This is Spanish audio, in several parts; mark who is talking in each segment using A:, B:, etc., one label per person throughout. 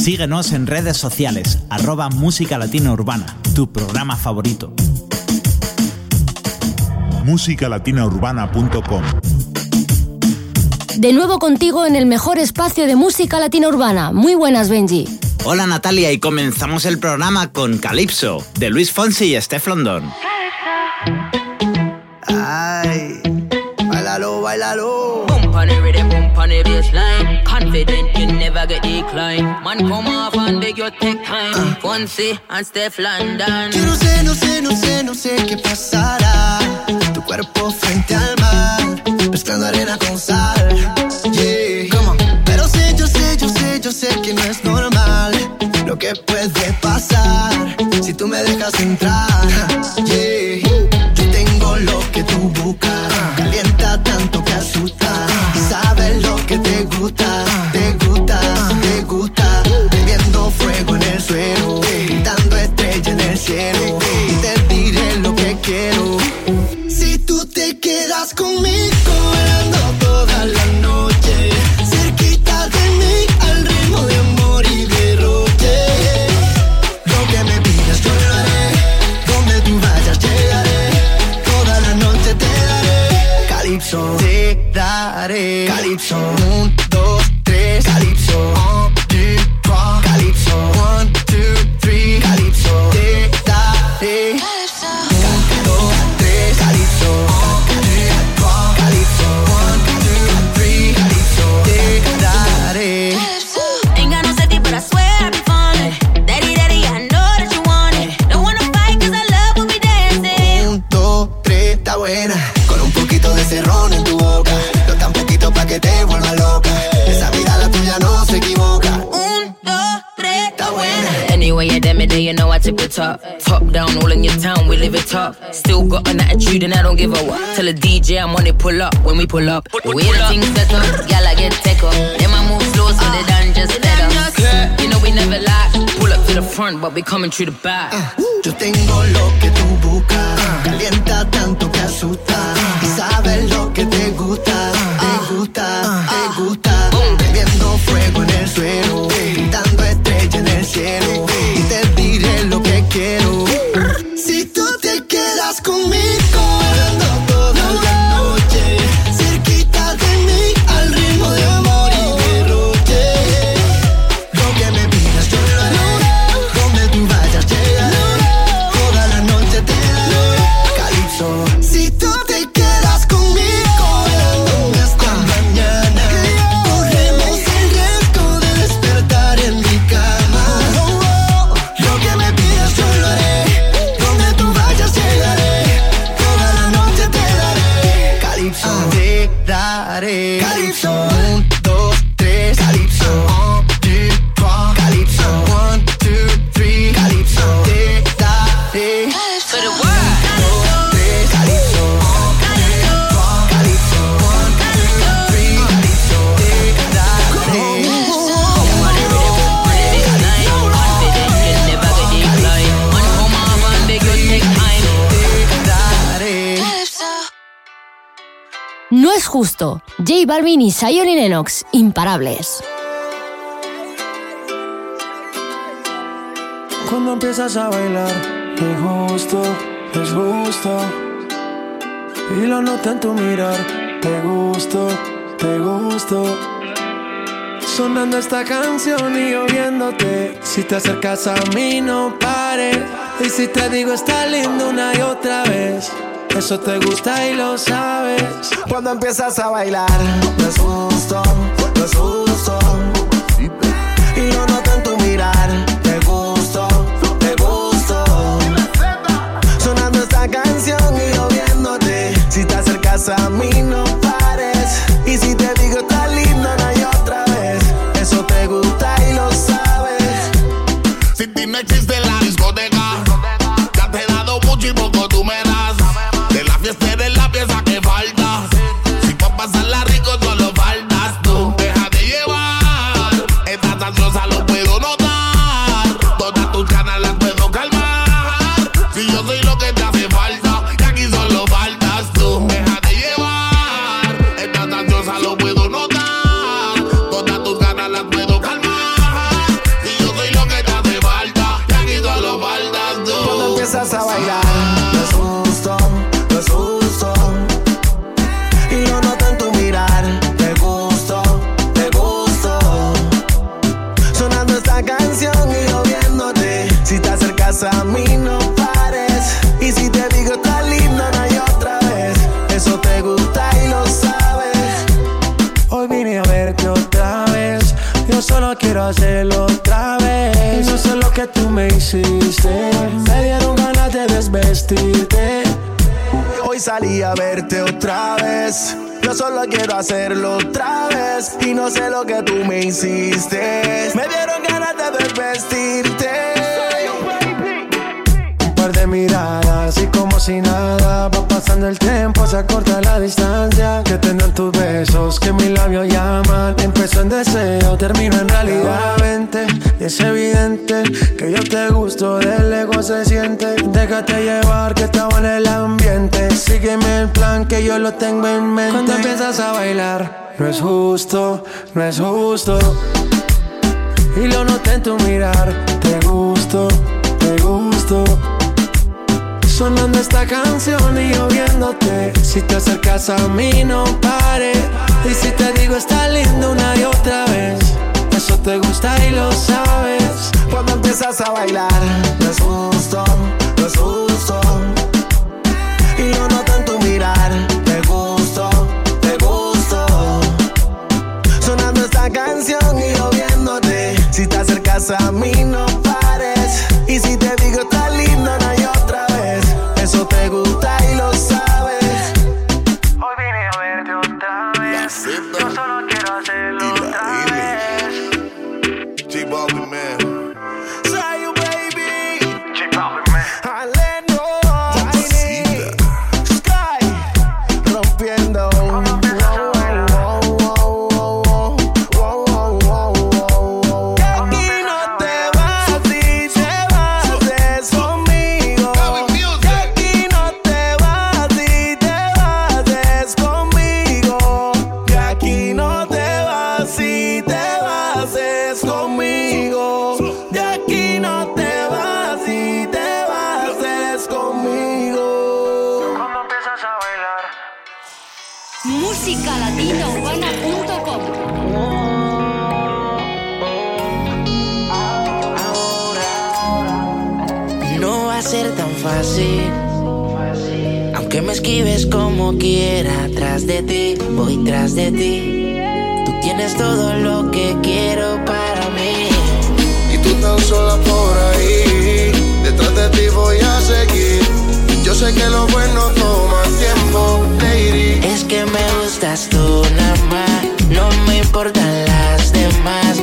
A: Síguenos en redes sociales, arroba Música Latina Urbana, tu programa favorito.
B: musicalatinaurbana.com
C: De nuevo contigo en el mejor espacio de música latina urbana. Muy buenas, Benji.
A: Hola Natalia y comenzamos el programa con Calypso, de Luis Fonsi y Steph London.
D: Ay, bailalo, bailalo.
E: On the baseline. Confident you never get decline. Man, come off and beg your take time. Fonsi and Steph London.
D: Yo no sé, no sé, no sé, no sé qué pasará. Tu cuerpo frente al mar, mezclando arena con sal. Yeah. Pero sé, yo sé, yo sé, yo sé que no es normal lo que puede pasar si tú me dejas entrar.
E: Give a what. Tell a DJ I'm on it, pull up when we pull up. The way the things set up, gal I get take up. Then I move slow so they done just better. You know we never lie. Pull up to the front, but we coming through the back.
D: Yo tengo lo que tú buscas. Calienta tanto que asusta. Y sabes lo que te gusta.
C: No es justo. J Balvin y Zion y imparables.
F: Cuando empiezas a bailar, es justo, es justo. Y lo noto en tu mirar, te gusto, te gusto. Sonando esta canción y yo viéndote. Si te acercas a mí, no pares. Y si te digo, está lindo una y otra vez. Eso te gusta y lo sabes. Cuando empiezas a bailar, no es justo, no es justo.
G: Hacerlo otra vez.
D: Y no sé lo que tú me hiciste. Me dieron ganas de desvestirte.
G: Un par de miradas y como si nada va pasando el tiempo, se acorta la distancia. Que tengan tus besos, que mis labios llaman. Empezó en deseo, termino en es evidente que yo te gusto, del ego se siente. Déjate llevar, que estaba en el ambiente. Sígueme el plan, que yo lo tengo en mente. Cuando empiezas a bailar, no es justo, no es justo. Y lo noté en tu mirar, te gusto, te gusto. Sonando esta canción y yo viéndote. Si te acercas a mí, no pares. Y si te digo está lindo una y otra vez. Eso te gusta y lo sabes.
D: Cuando empiezas a bailar, justo, no es justo. Y lo noto en tu mirar, te gusto, te gusto. Sonando esta canción y yo viéndote. Si te acercas a mí, no
H: esquives como quiera, tras de ti, voy tras de ti. Tú tienes todo lo que quiero para mí.
I: y tú tan sola por ahí. Detrás de ti voy a seguir. Yo sé que lo bueno toma tiempo, lady.
H: Es que me gustas tú nada más, no me importan las demás.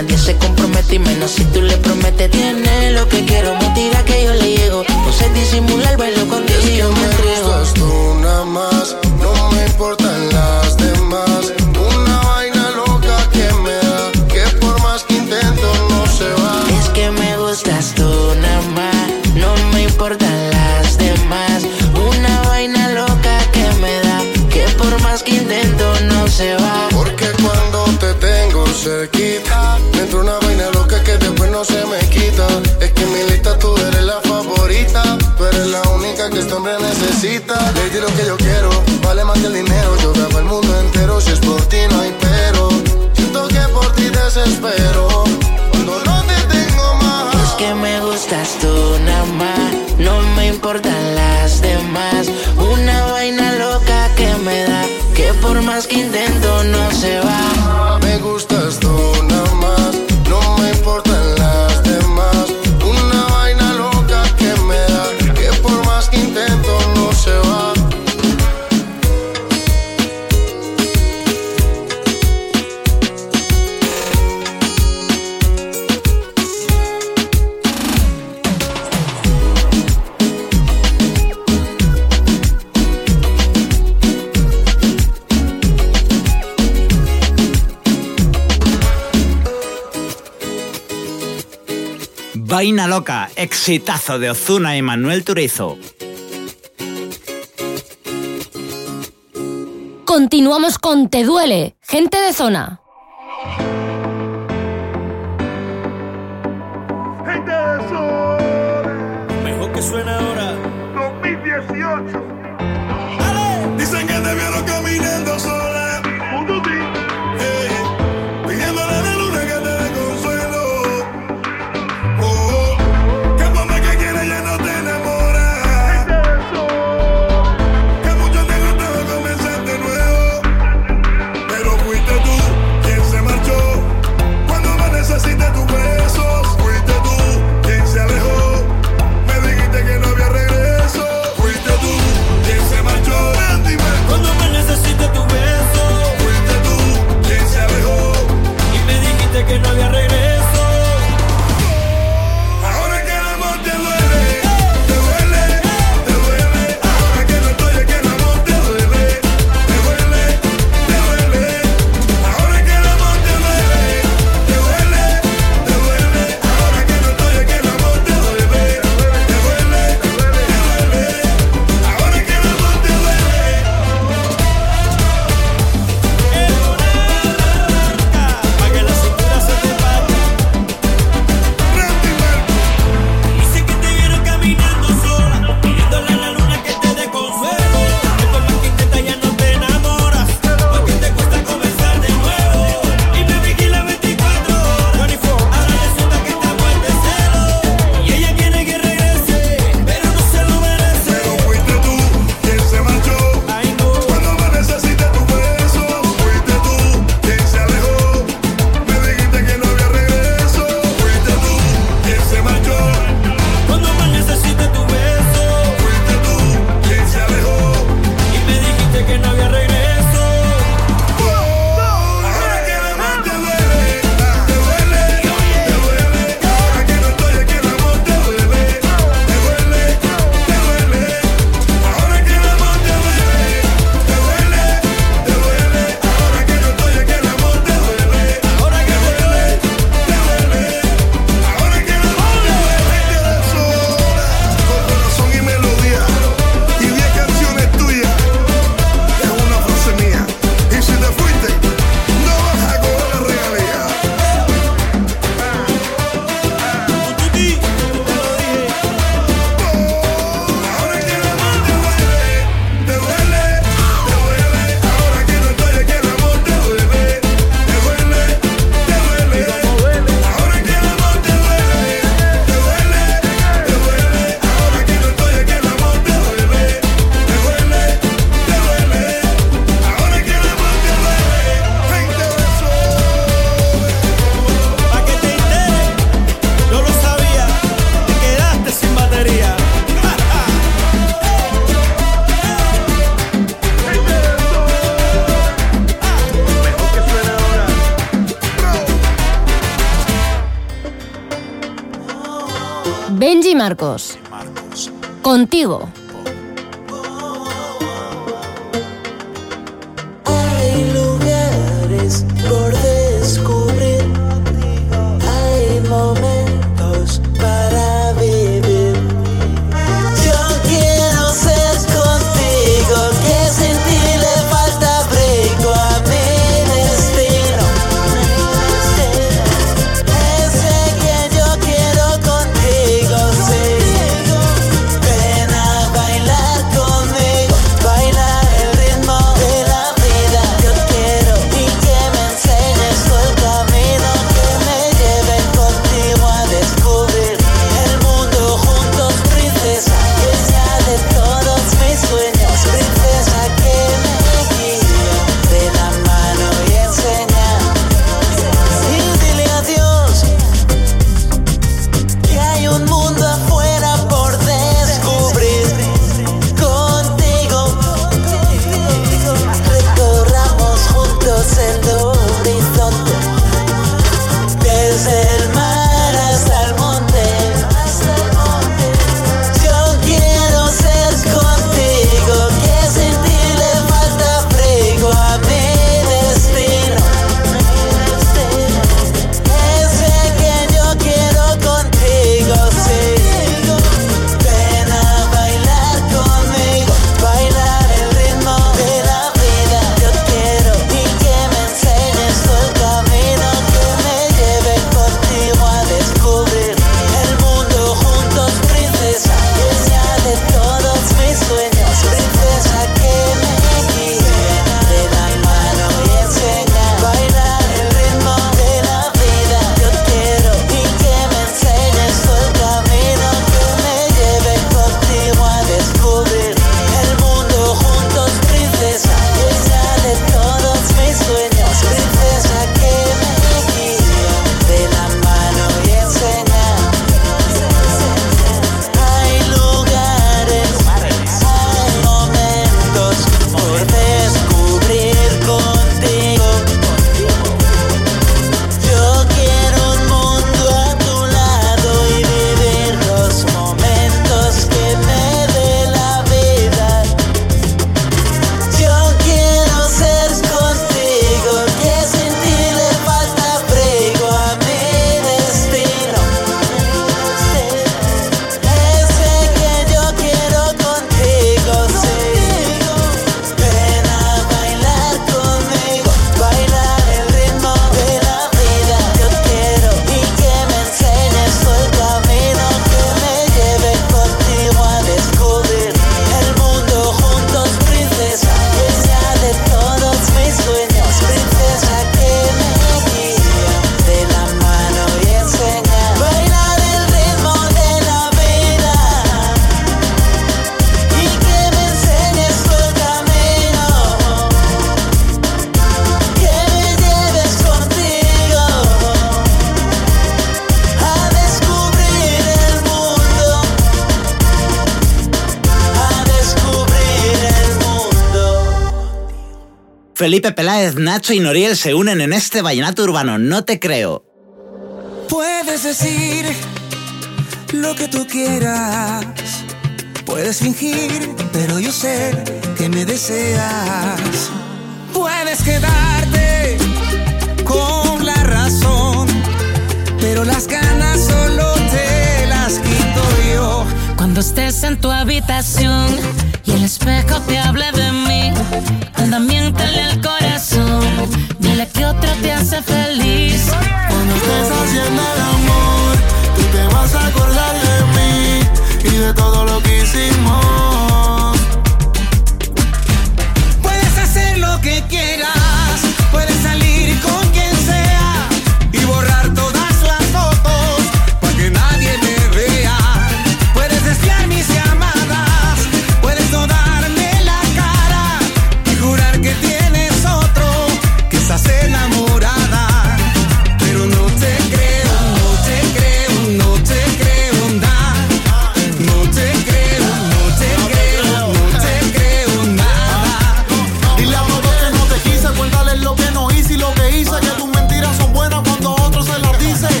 H: Nadie se compromete y menos si tú le prometes. Tiene lo que quiero, me tira que yo le llego. No sé disimular, bailo contigo y yo me entrego.
I: tú nada más, no me importan las demás. Una vaina loca que me da, que por más que intento no se va.
H: Es que me gustas tú nada más, no me importan las demás. Una vaina loca que me da, que por más que intento no se va.
I: Porque cuando cerquita, me entra una vaina loca que después no se me quita. Es que en mi lista tú eres la favorita, tú eres la única que este hombre necesita. Lady, lo que yo quiero, vale más que el dinero. Yo grabo el mundo entero, si es por ti no hay pero. Siento que por ti desespero, cuando no te tengo más.
H: Es que me gustas tú nada más, no me importan las demás. Una vaina loca que me da, que por más que intento no se va.
I: Reina Loca,
J: exitazo de Ozuna y Manuel Turizo.
K: Continuamos con Te Duele, gente de zona. Marcos.
A: Nacho y Noriel se unen en este vallenato urbano, no te creo.
L: Puedes decir lo que tú quieras, puedes fingir, pero yo sé que me deseas. Puedes quedarte con la razón, pero las ganas solo te las quito yo.
M: Cuando estés en tu habitación y el espejo te hable de mí, anda miéntale al te hace feliz.
N: Cuando estés haciendo el amor, tú te vas a acordar de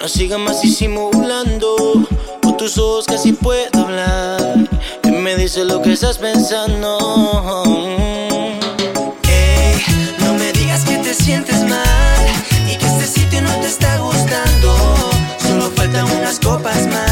L: No
M: sigas más
H: disimulando. Con tus ojos casi puedo hablar. Y me dice lo que estás pensando. Mm. Hey, no me digas que te sientes mal. Y que este sitio no te está gustando. Solo faltan unas copas más.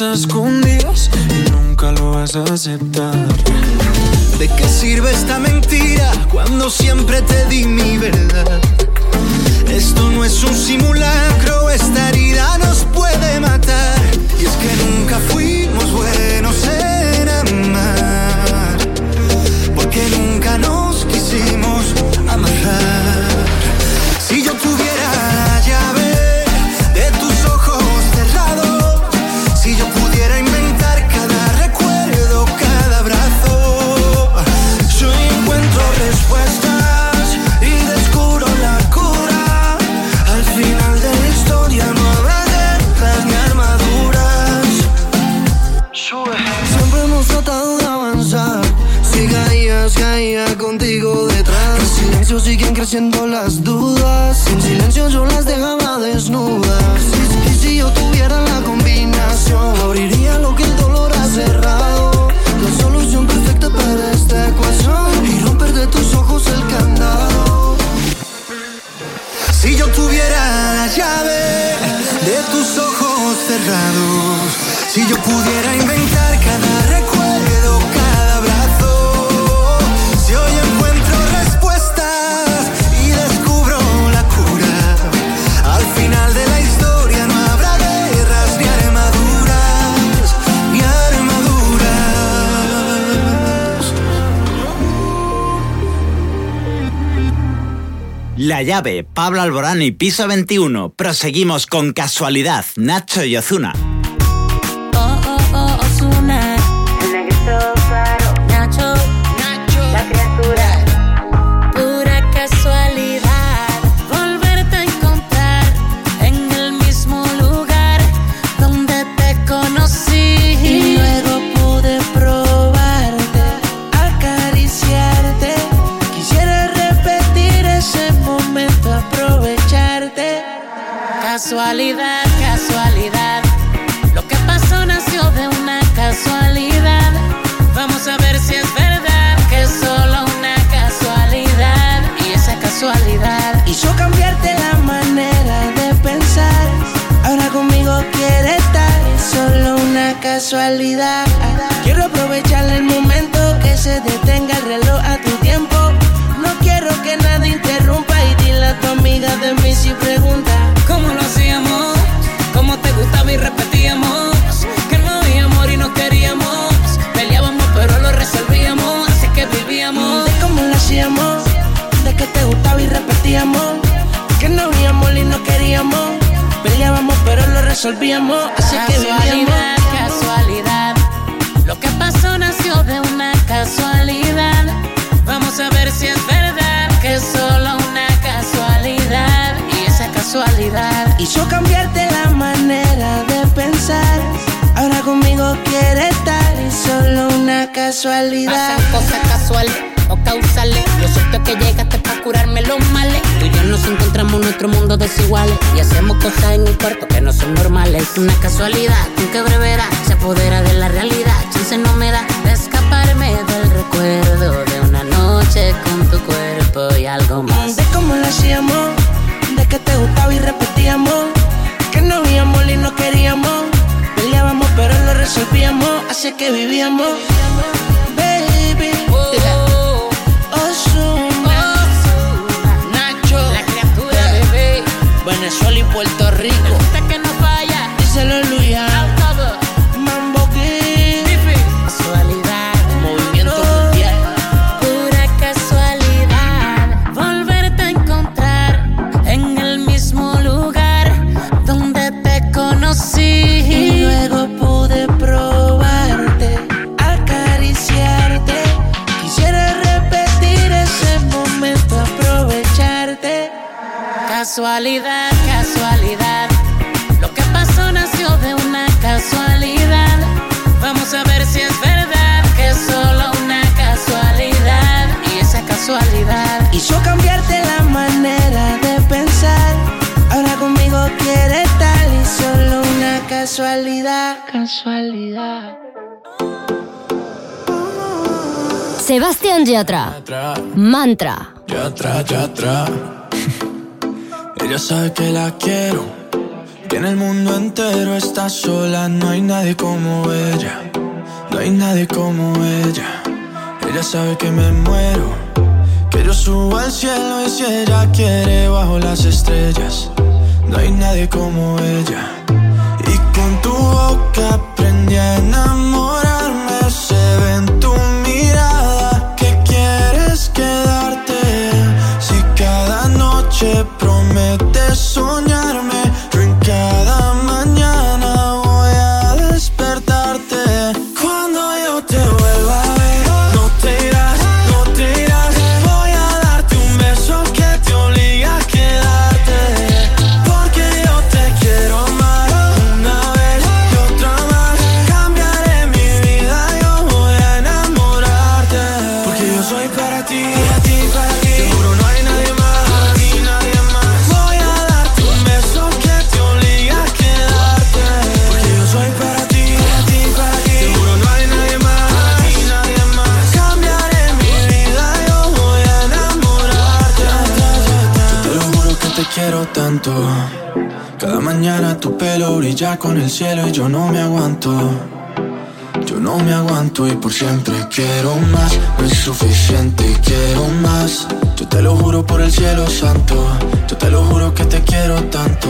O: Escondidas y nunca lo vas a aceptar.
D: ¿De qué sirve esta mentira cuando siempre te di mi verdad? Esto no es un simulacro, esta herida nos puede matar. Y es que nunca fuimos La llave,
M: Pablo Alborán y Piso 21. Proseguimos con casualidad, Nacho y Ozuna.
H: Casualidad. Quiero aprovechar el momento que se detenga el reloj a tu tiempo. No quiero que nada interrumpa y dile a tu amiga de mí si pregunta. ¿Cómo lo hacíamos? ¿Cómo te gustaba y repetíamos? Que no había amor y no queríamos. Peleábamos pero lo resolvíamos. Así que vivíamos. De cómo lo hacíamos. De que te gustaba y repetíamos. Que no había amor y no queríamos. Peleábamos pero lo resolvíamos. Así que vivíamos. Casualidad, Lo que pasó nació de una casualidad. Vamos a ver si es verdad que es solo una casualidad. Y esa casualidad hizo cambiarte la manera de pensar. Ahora conmigo quiere estar y solo una casualidad.
P: Pasan cosas casuales o causales. Lo cierto es que llegaste para curarme los males. Tú y yo nos encontramos en nuestro mundo desiguales. Y hacemos cosas en el cuarto que no son normales. Es una casualidad, con que brevedad se apodera de la realidad. Chance no me da de escaparme del recuerdo de una noche con tu cuerpo y algo más.
H: De cómo lo hacíamos, de que te gustaba y repetíamos. Que no habíamos y no queríamos. Peleábamos pero lo resolvíamos, así que vivíamos. Baby, sabes Venezuela y Puerto Rico.
M: casualidad, casualidad. Lo que pasó nació de una casualidad. Vamos a ver si es verdad que es solo una casualidad. Y esa casualidad
H: hizo cambiarte la manera de pensar. Ahora conmigo quiere tal y solo una casualidad, casualidad.
C: Sebastián Yatra. Mantra.
O: Yatra, Yatra. Ella sabe que la quiero. Que en el mundo entero está sola. No hay nadie como ella. No hay nadie como ella. Ella sabe que me muero. Que yo subo al cielo y si ella quiere bajo las estrellas. No hay nadie como ella. Y con tu boca aprendí a enamorarme. Se ve en tu mirada que quieres quedarte. Si cada noche pronto de soñarme. brilla con el cielo y yo no me aguanto. Yo no me aguanto y por siempre quiero más, no es suficiente quiero más. Yo te lo juro por el cielo santo, yo te lo juro que te quiero tanto.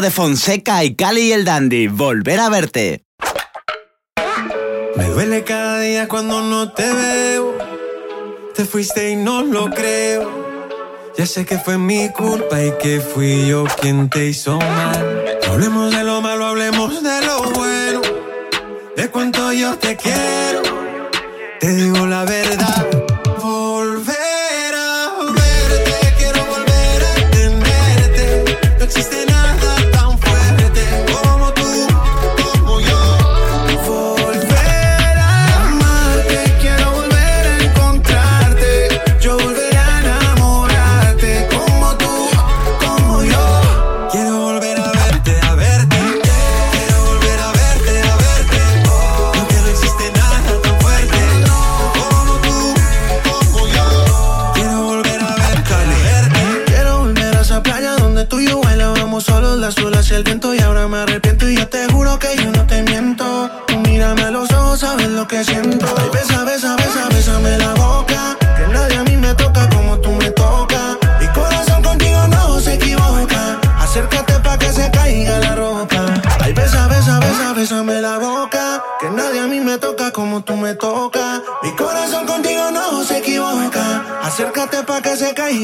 A: de Fonseca y Cali y el Dandy, volver a verte.
O: Me duele cada día cuando no te veo. Te fuiste y no lo creo. Ya sé que fue mi culpa y que fui yo quien te hizo mal. No hablemos de lo malo, hablemos de lo bueno. De cuánto yo te quiero.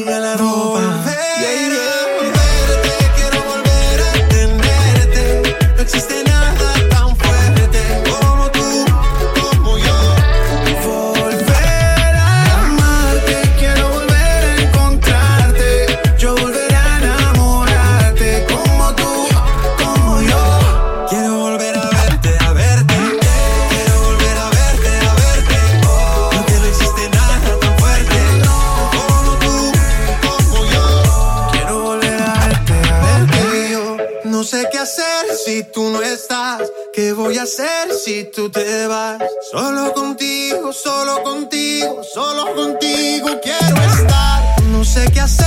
D: Caiga la ropa.
Q: Te vas? Solo contigo, solo contigo, solo contigo quiero estar. No sé qué hacer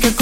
Q: Que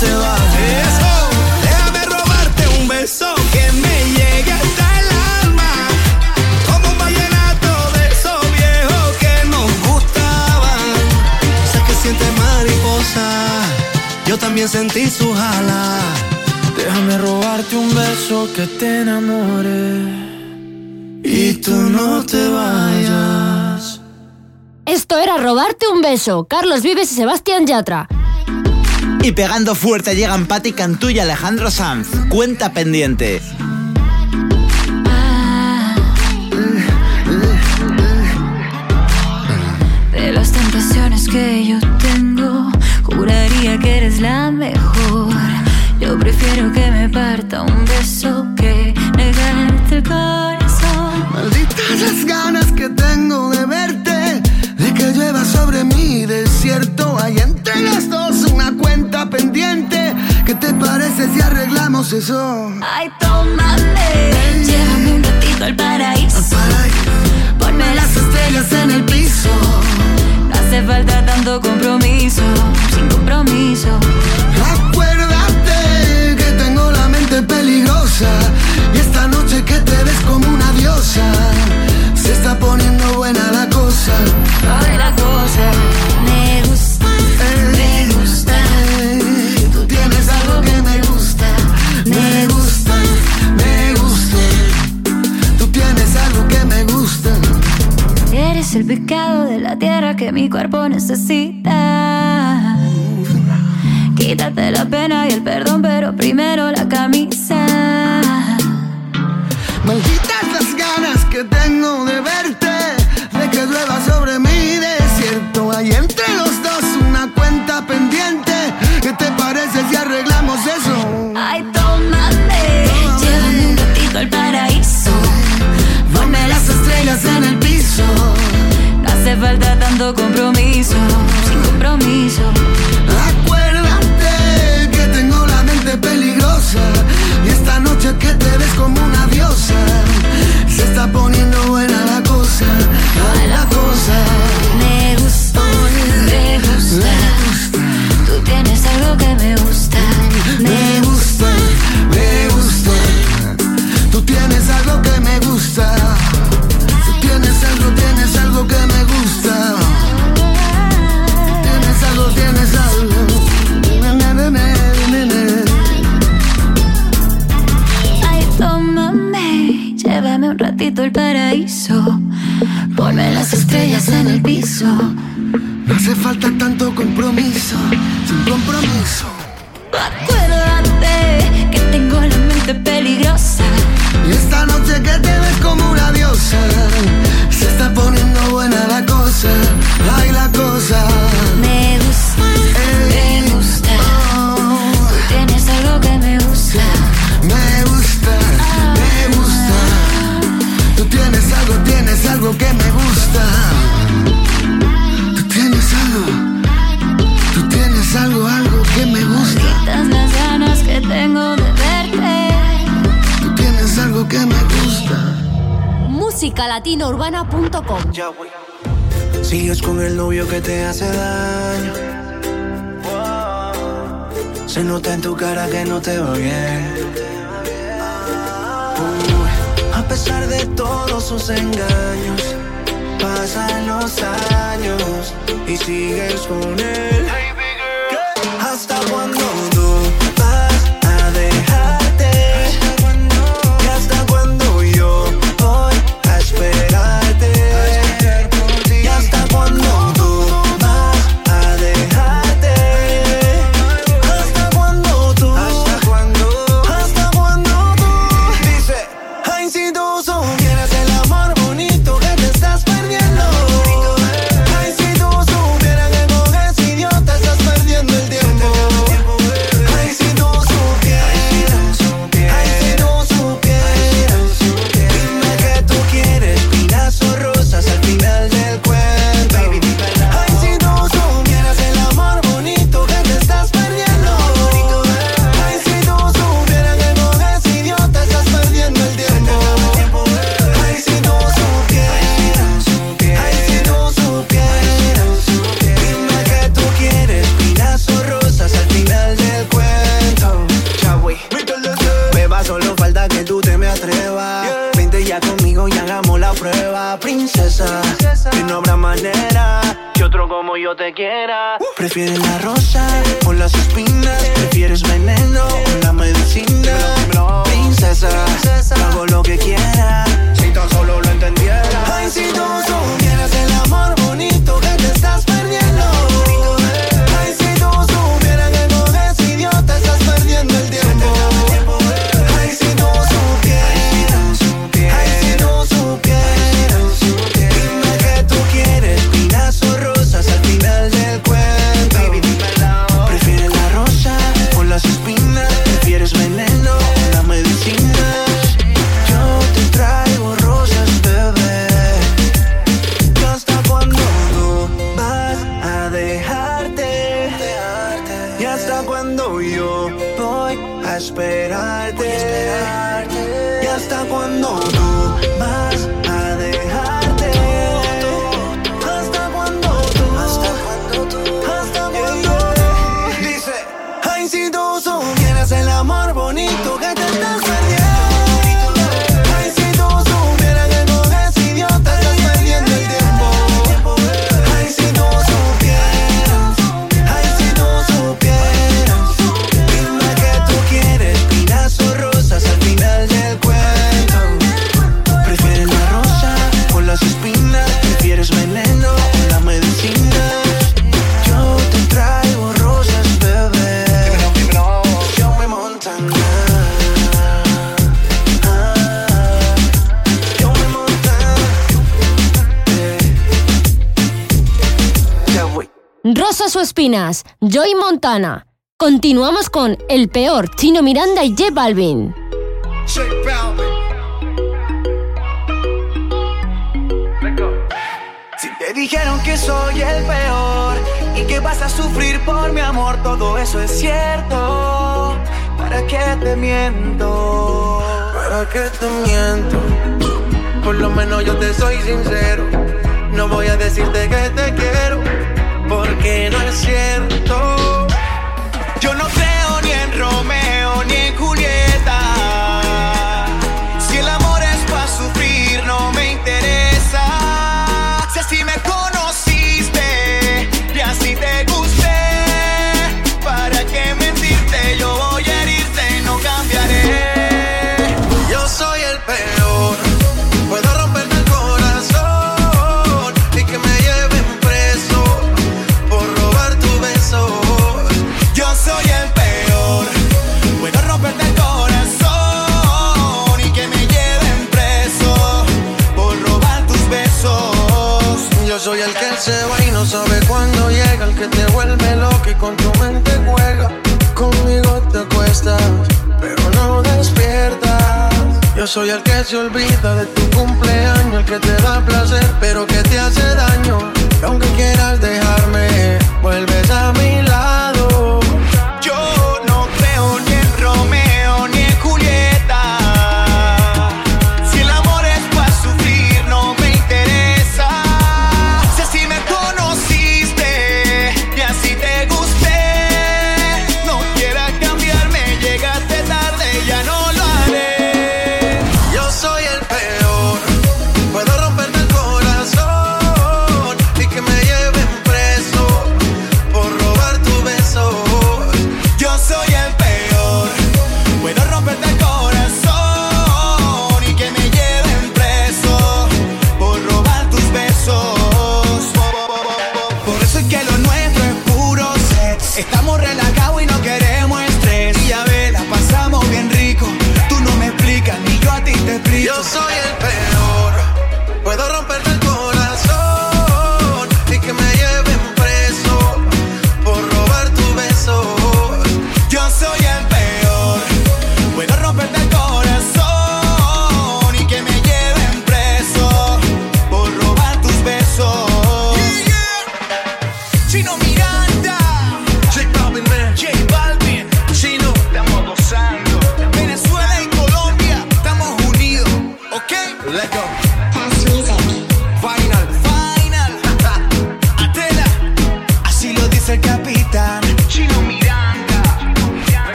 O: te vayas.
Q: Déjame robarte un beso que me llegue hasta el alma. Como un vallenato de esos viejos que nos gustaban. Sé que sientes mariposa, yo también sentí su jala.
O: Déjame robarte un beso que te enamore y tú no te vayas.
C: Esto era Robarte un beso. Carlos Vives y Sebastián Yatra.
A: Y pegando fuerte llegan Patti Cantú y Alejandro Sanz. Cuenta pendiente.
R: De las tentaciones que yo tengo, juraría que eres la mejor. Yo prefiero que me parta un beso que negarte el corazón.
S: Malditas las ganas que tengo de verte, de que llueva sobre mi desierto. Hay entre las dos cuenta pendiente. ¿Qué te parece si arreglamos eso?
R: Ay, tómame, llévame un ratito al paraíso. Ponme las estrellas en el piso. No hace falta tanto compromiso, sin compromiso.
S: Acuérdate que tengo la mente peligrosa y esta noche que te ves como una diosa. Se está poniendo buena la cosa.
R: Ay, la cosa el pecado de la tierra que mi cuerpo necesita. Quítate la pena y el perdón, pero primero la camisa.
S: Malditas las ganas que tengo de verte,
R: hace falta tanto compromiso, sin compromiso.
S: Acuérdate que tengo la mente peligrosa y esta noche que te ves como una diosa. Se está poniendo buena la cosa, ay, la cosa.
R: Me gusta, me gusta. Tú tienes algo que me gusta.
S: Me gusta, me gusta. Tú tienes
R: ratito al paraíso. Ponme las estrellas en el piso.
S: No hace falta tanto compromiso, sin compromiso.
R: Acuérdate que tengo la mente peligrosa.
S: Y esta noche que te ves como una diosa, se está poniendo buena la cosa, ay la cosa.
R: Me gusta, me gusta. Tú tienes algo que me gusta.
S: Me tienes algo, tienes algo que me gusta. Tú tienes algo, tú tienes algo, algo que me gusta.
R: Quitas las ganas que tengo de verte.
S: Tú tienes algo que me gusta.
C: musicalatinourbana.com
D: Sigues con el novio que te hace daño. Se nota en tu cara que no te va bien. Pesar de todos sus engaños, pasan los años y sigues con él.
C: Continuamos con El Peor, Chino Miranda y J Balvin.
D: Si te dijeron que soy el peor y que vas a sufrir por mi amor, todo eso es cierto. ¿Para qué te miento? ¿Para qué te miento? Por lo menos yo te soy sincero. No voy a decirte que te quiero, porque no es cierto. Yo no sé que te vuelve loco y con tu mente juega. Conmigo te acuestas, pero no despiertas. Yo soy el que se olvida de tu cumpleaños, el que te da placer, pero que te hace daño. Y aunque quieras dejarme, vuelves a mi lado.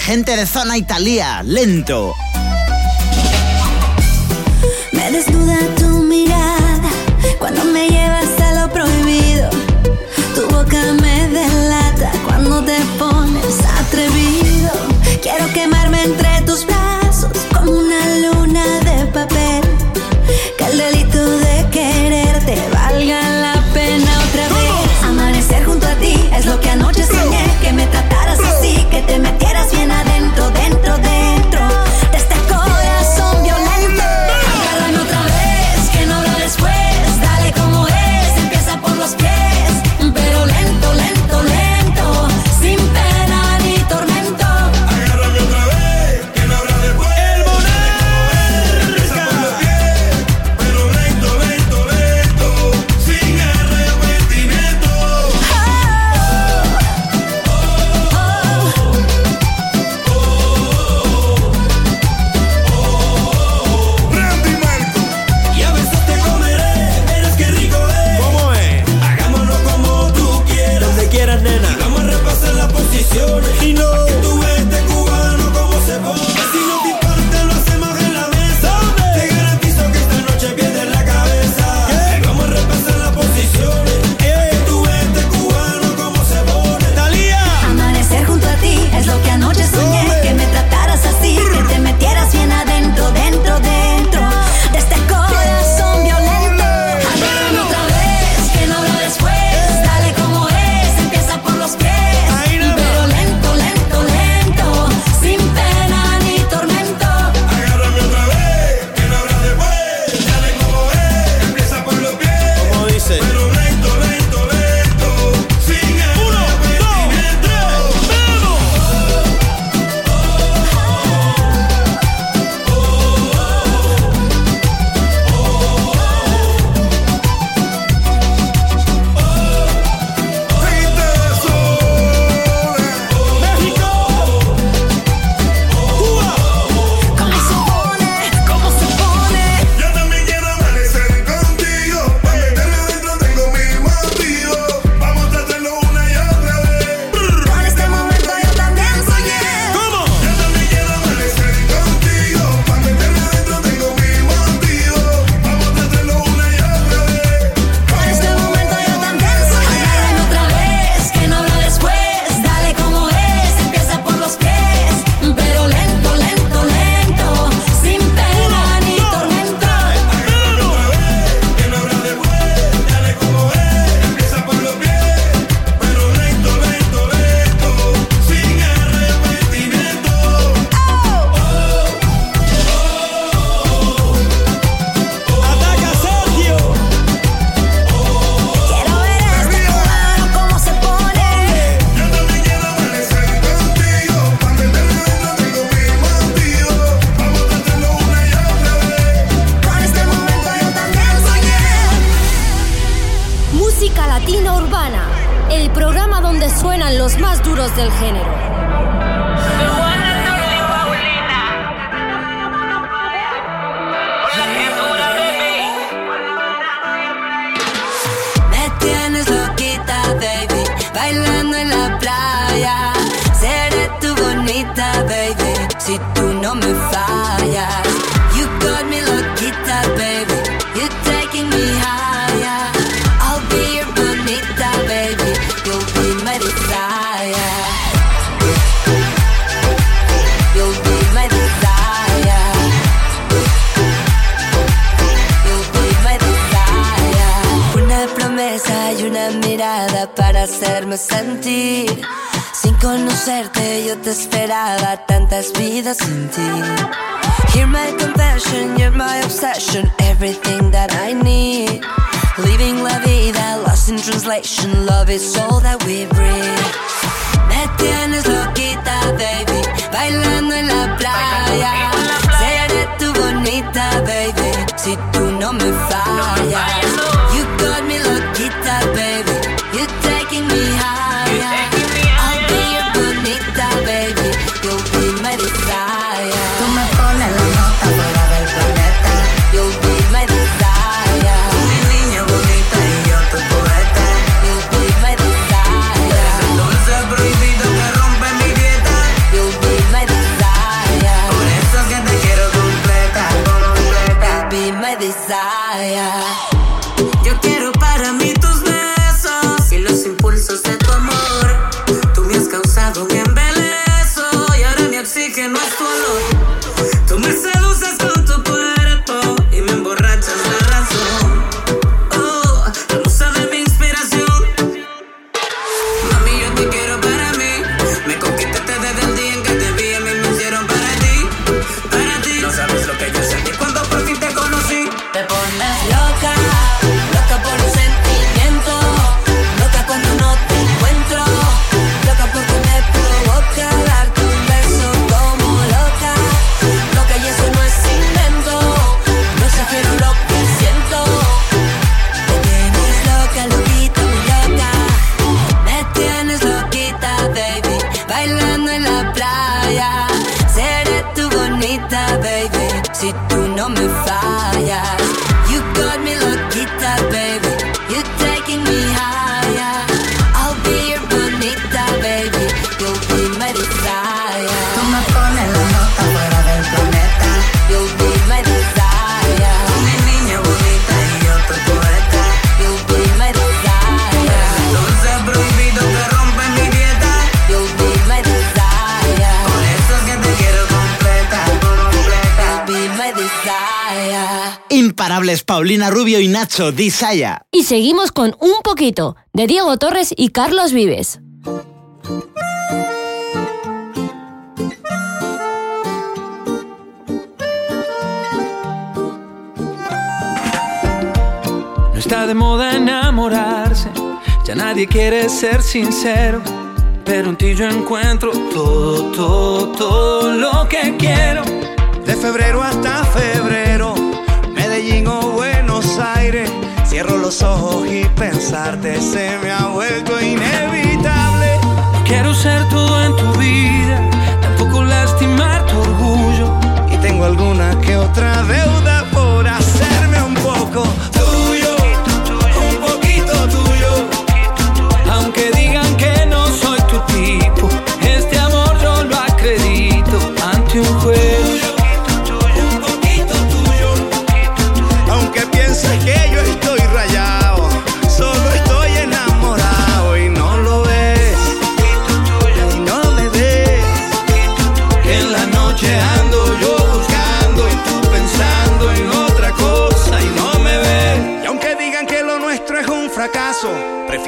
T: gente de zona
A: Italia, lento.
R: Me desnuda tu
A: Nacho
C: Y seguimos con Un Poquito, de Diego Torres y Carlos Vives.
J: No está de moda enamorarse, ya nadie quiere ser sincero, pero en ti encuentro todo, todo, todo lo que quiero,
Q: de febrero hasta febrero. Cierro los ojos y pensarte se me ha vuelto inevitable.
J: Quiero ser todo en tu vida, tampoco lastimar tu orgullo.
Q: Y tengo alguna que otra deuda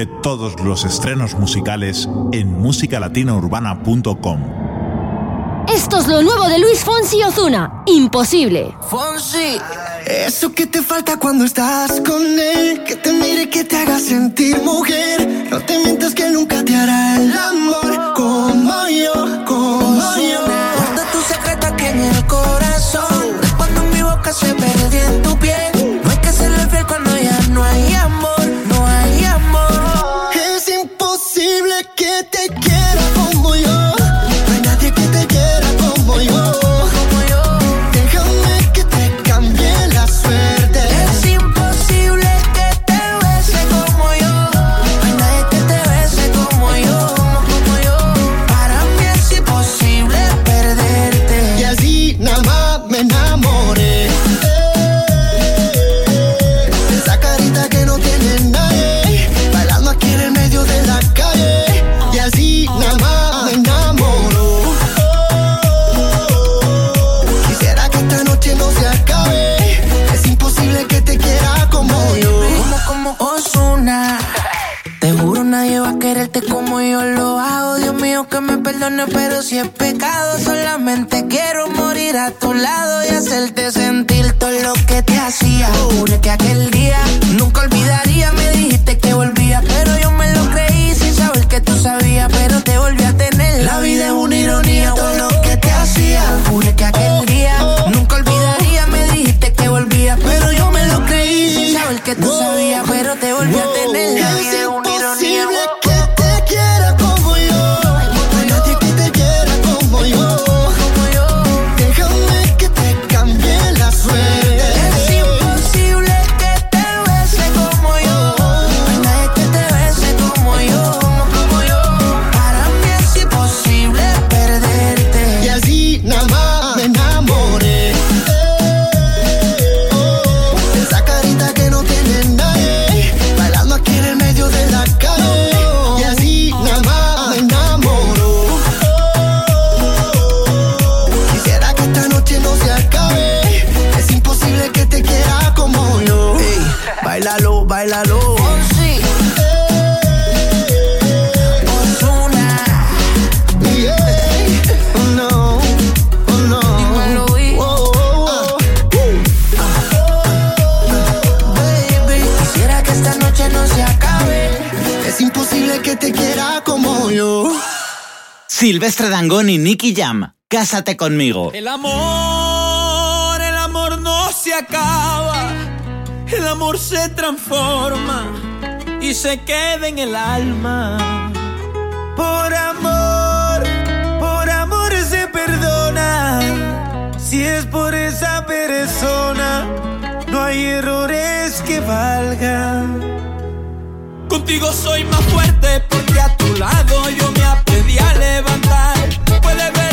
B: Descubre todos los estrenos musicales en musicalatinourbana.com.
C: Esto es lo nuevo de Luis Fonsi y Ozuna. Imposible.
S: Fonsi. Eso que te falta cuando estás con él. Que te mire, que te haga sentir mujer. No te mientas que nunca te hará el amor. Como yo, como Ozuna. yo.
H: Guarda tu secreto aquí en el corazón. Cuando en mi boca se
S: perdiendo.
A: Silvestre Dangón y Nicky Jam. Cásate conmigo.
J: El amor, el amor no se acaba. El amor se transforma y se queda en el alma. Por amor, por amor se perdona. Si es por esa persona, no hay errores que valgan. Contigo soy más fuerte porque a tu lado yo me aprendí a levantar. Puedes ver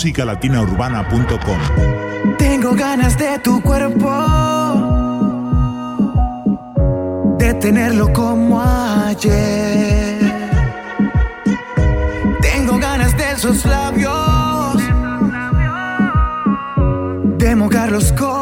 B: musicalatinaurbana.com.
N: Tengo ganas de tu cuerpo, de tenerlo como ayer. Tengo ganas de esos labios, de mojarlos
D: con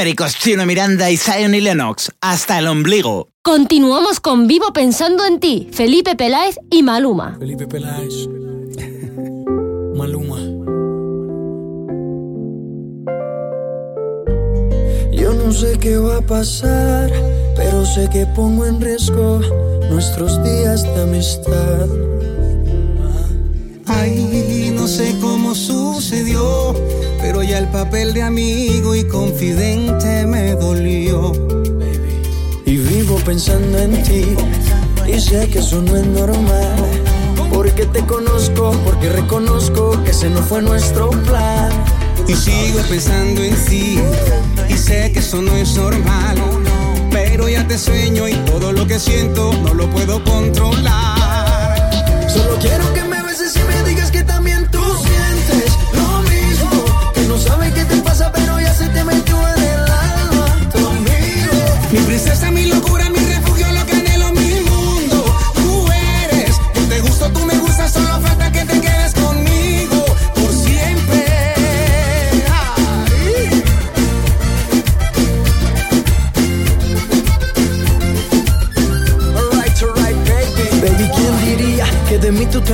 D: esféricos Chino
A: Miranda y Zion y Lennox, hasta el ombligo.
C: Continuamos con Vivo Pensando en Ti, Felipe Peláez y Maluma.
U: Felipe Peláez. Maluma.
O: Yo no sé qué va a pasar, pero sé que pongo en riesgo nuestros días de amistad.
N: Ay, no sé cómo sucedió, pero ya el papel de amigo y confidente me dolió.
O: Y vivo pensando en ti, y sé que eso no es normal. Porque te conozco, porque reconozco que ese no fue nuestro plan.
N: Y sigo pensando en ti, y sé que eso no es normal. Pero ya te sueño y todo lo que siento no lo puedo controlar.
O: Solo quiero que me beses y me digas que también tú sientes lo mismo. Que no sabes qué te pasa, pero ya se te metió en el alma tu amigo.
N: Mi princesa, mi locura.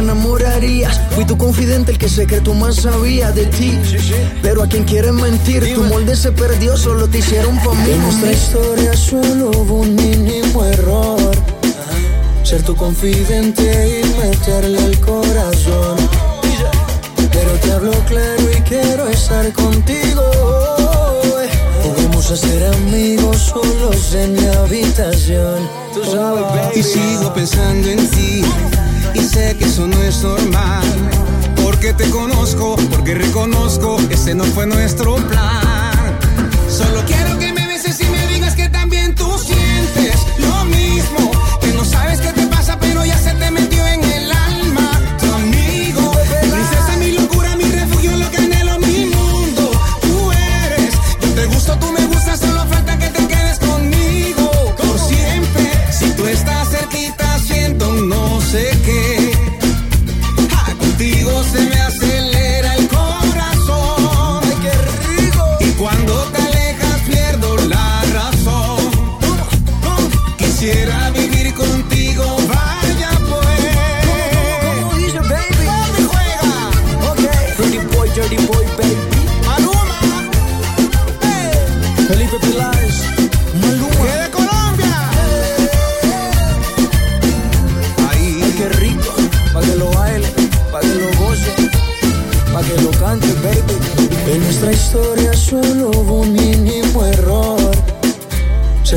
O: Olvidarías. Fui tu confidente, el que secreto más sabía de ti. Pero a quien quieres mentir, tu molde se perdió, solo te hicieron pa' mí. En nuestra historia solo hubo un mínimo error. Ser tu confidente y meterle el corazón. Pero te hablo claro y quiero estar contigo. Podemos ser amigos solos en mi habitación. Tú sabes,
N: Y sigo pensando en ti y sé que eso no es normal. Porque te conozco, porque reconozco ese no fue nuestro plan. Solo quiero que me beses y me digas que también tú sientes lo mismo.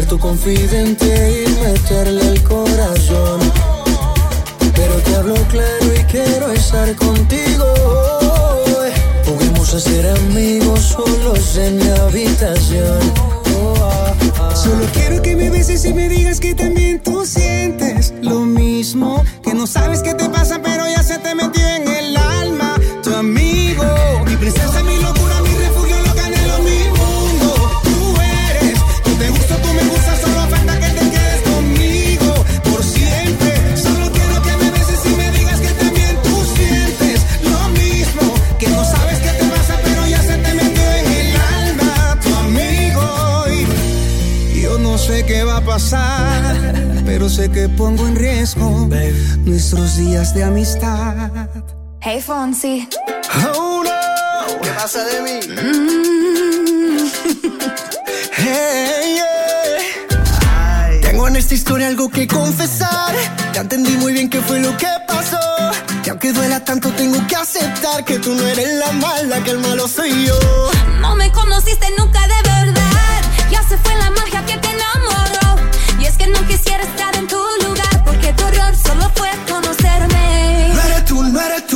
N: Tu
O: confidente y meterle el corazón. Pero te hablo claro y quiero estar contigo. Podemos ser amigos solos en mi habitación.
N: Solo quiero que me beses y me digas que también tú sientes lo mismo. Que no sabes qué te pasa, pero sé que pongo en riesgo nuestros días de amistad.
R: Hey Fonsi.
N: Oh no,
S: ¿Qué pasa de mí?
N: hey, yeah.
S: Tengo en esta historia algo que confesar. Ya entendí muy bien qué fue lo que pasó. Y aunque duela tanto, tengo que aceptar que tú no eres la mala, que el malo soy yo.
R: No me conociste nunca de verdad. Ya se fue la magia tu error solo fue conocerme.
S: No eres tú, no eres tú,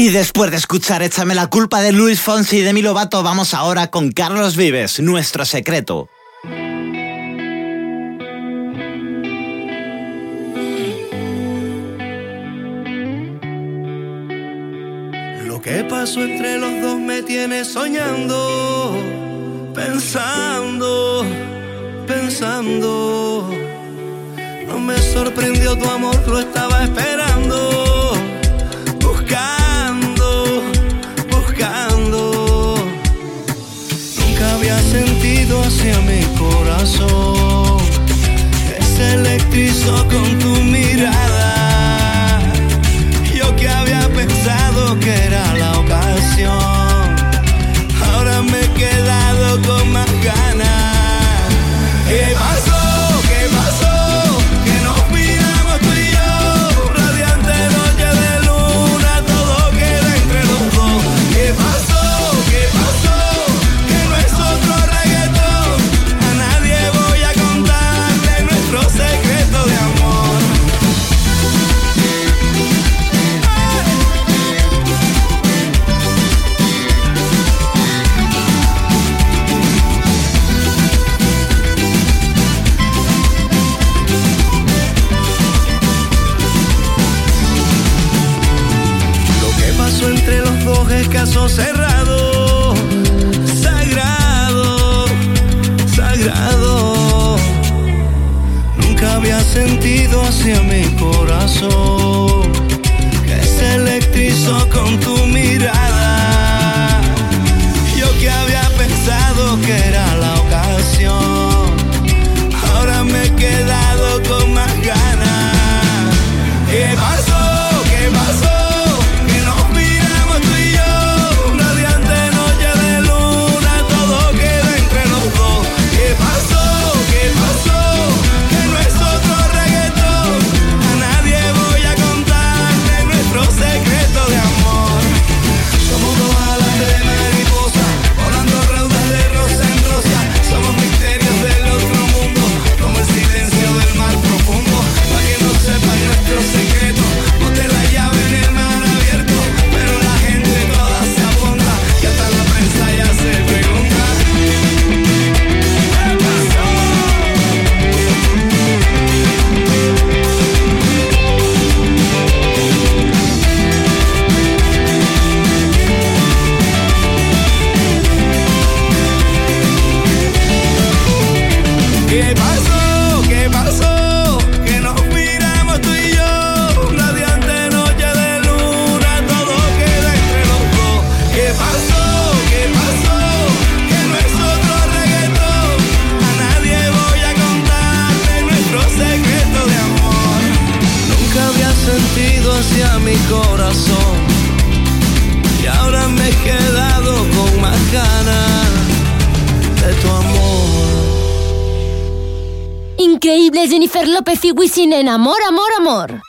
S: Y
A: después de escuchar Échame la culpa de Luis Fonsi y de Milovato, vamos ahora con Carlos Vives, nuestro secreto.
Q: Lo que pasó entre los dos me tiene soñando, pensando, pensando. No me sorprendió tu amor, lo estaba esperando hacia mi corazón. Es electrizó con tu mirada. pedazos cerrados. y ahora me he quedado con más ganas de tu amor.
R: Increíble Jennifer López y Wisin en Amor, Amor, Amor.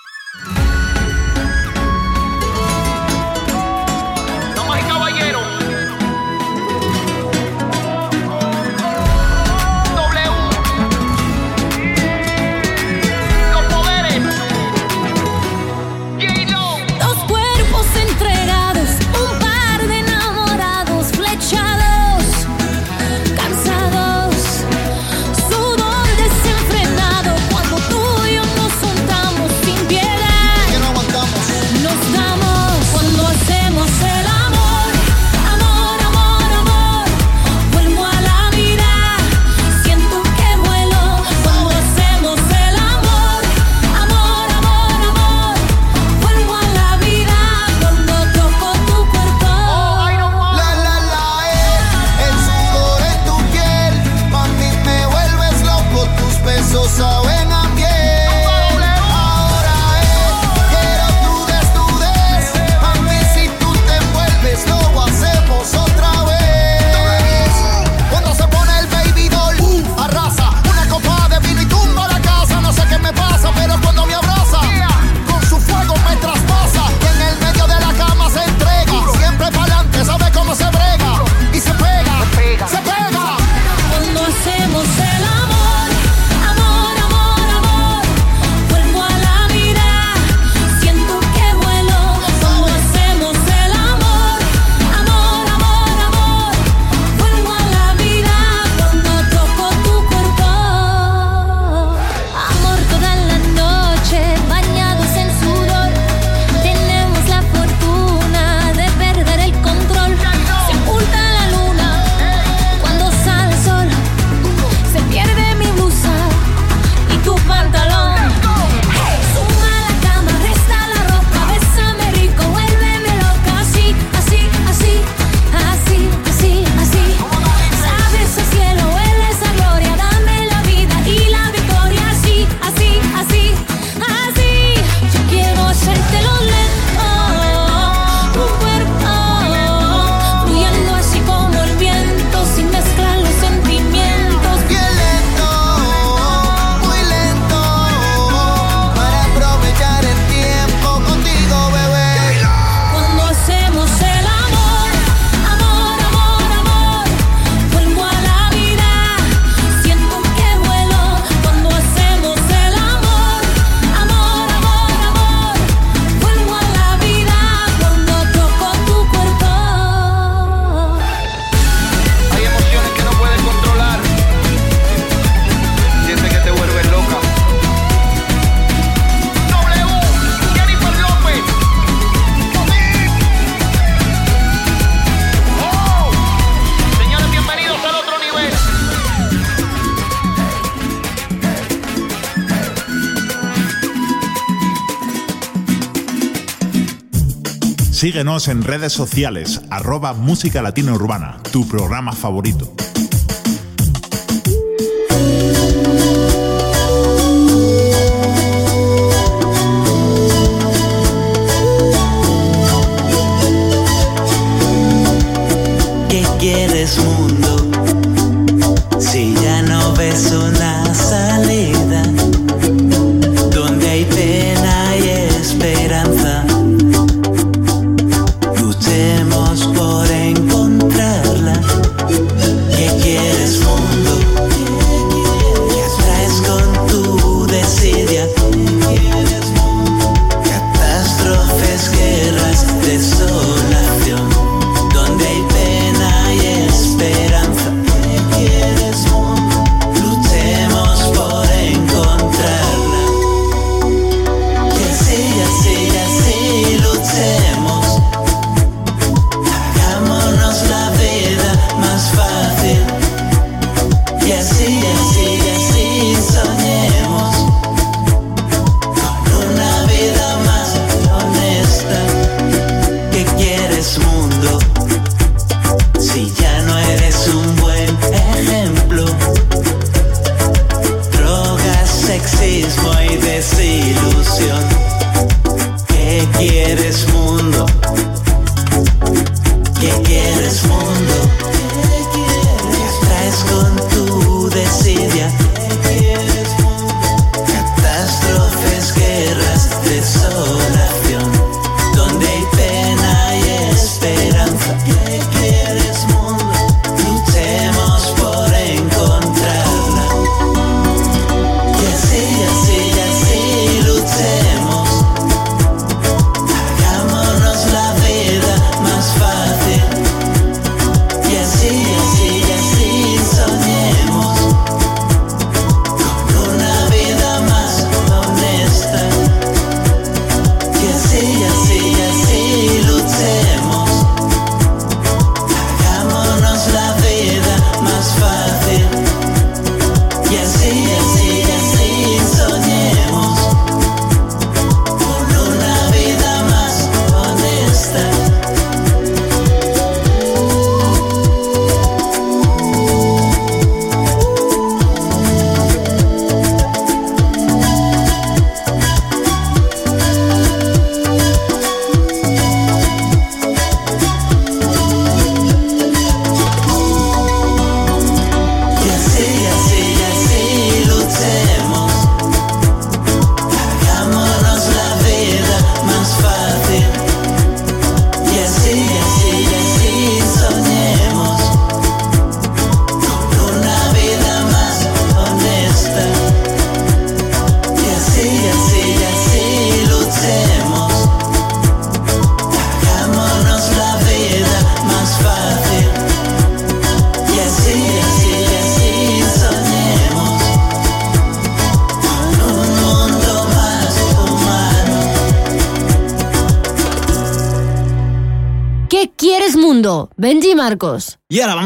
A: Síguenos en redes sociales, arroba Música Latina Urbana, tu programa favorito.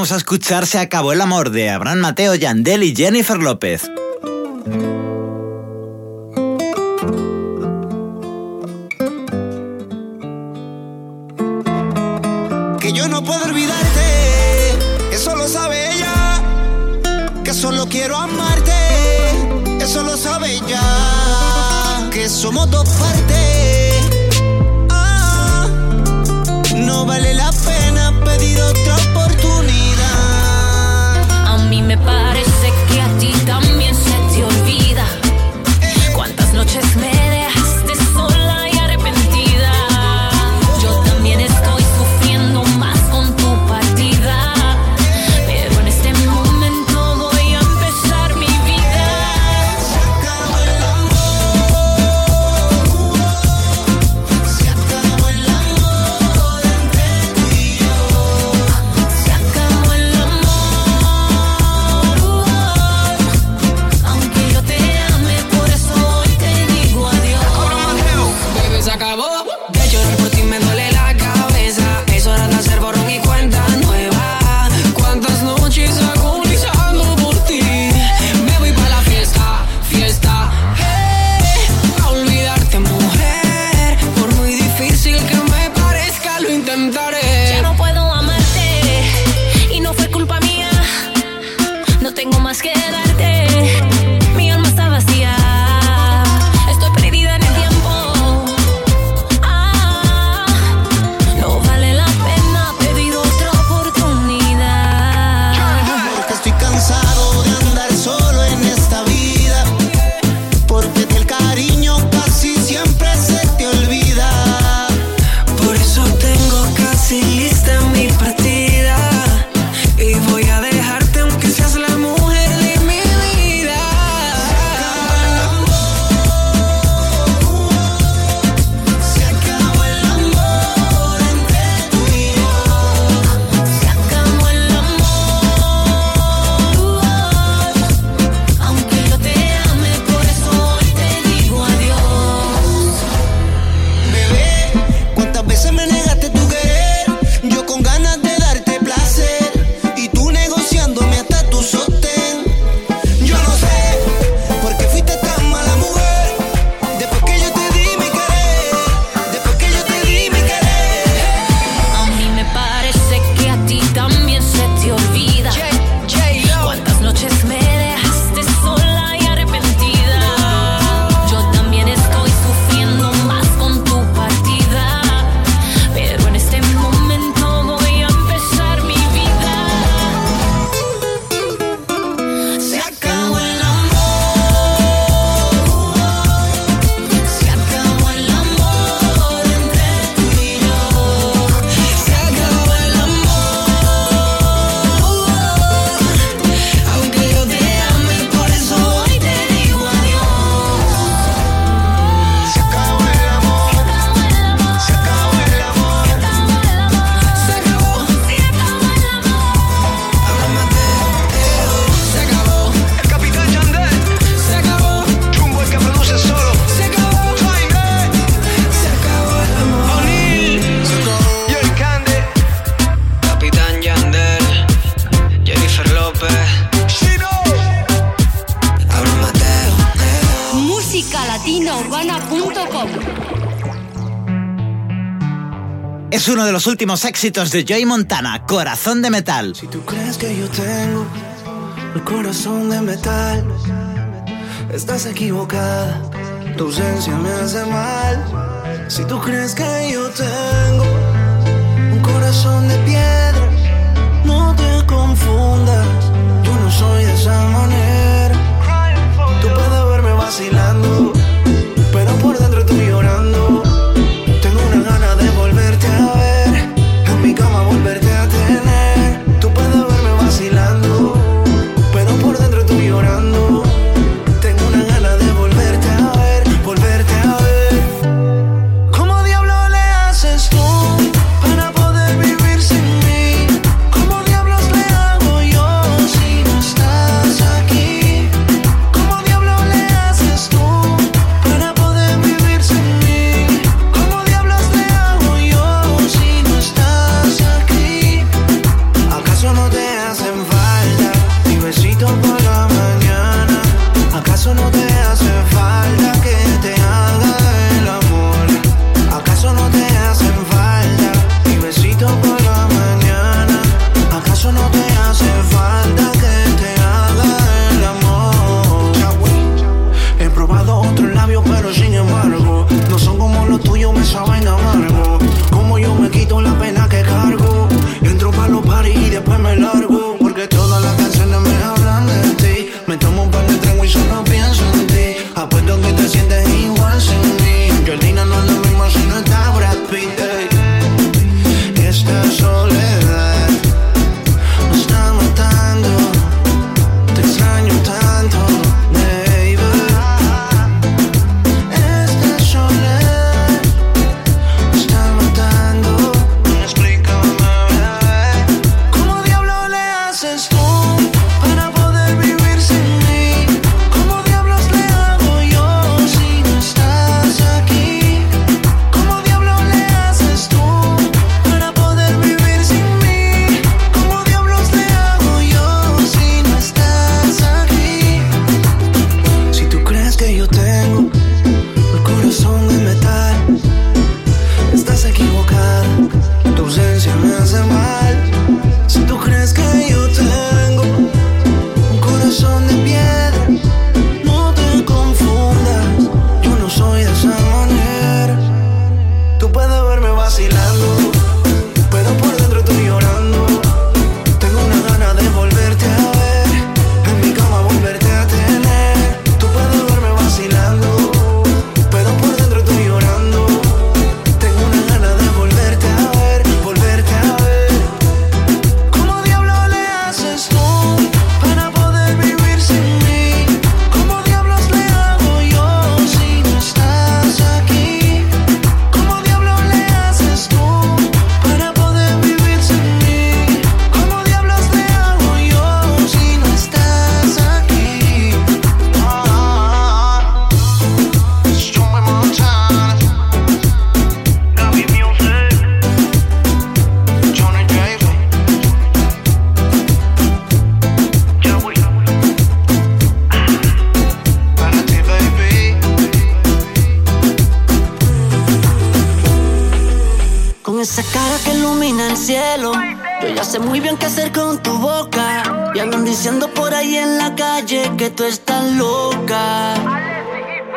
J: vamos a escuchar Se acabó el amor de Abraham Mateo, Yandel y Jennifer López.
V: últimos éxitos de Joy Montana,
G: Corazón de Metal. Si tú crees que yo tengo el corazón de metal, estás equivocada, tu ausencia me hace mal. Si tú crees que yo tengo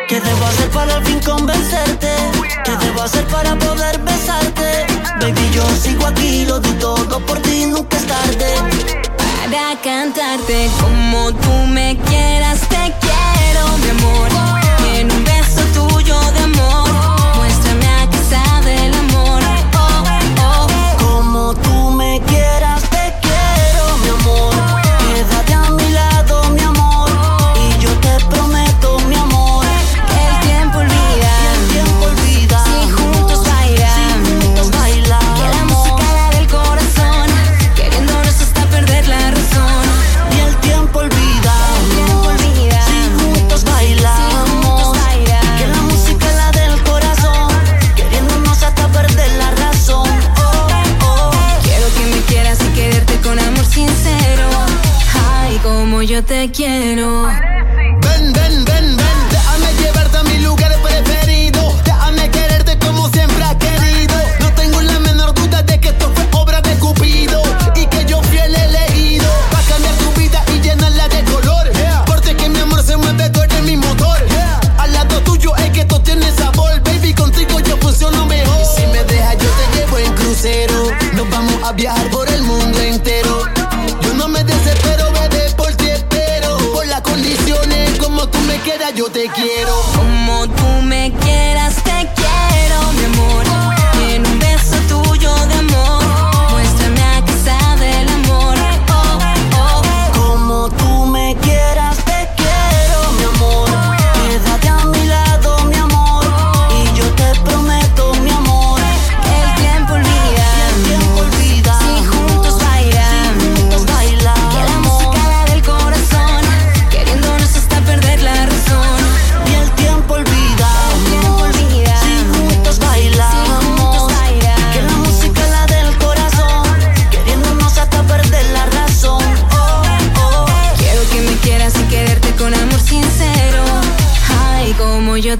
W: ¿Qué debo hacer para al fin convencerte? ¿Qué debo hacer para poder besarte? Baby, yo sigo aquí, lo doy todo por ti, nunca es tarde.
X: Para cantarte como tú me quieras, te quiero, mi amor quiero.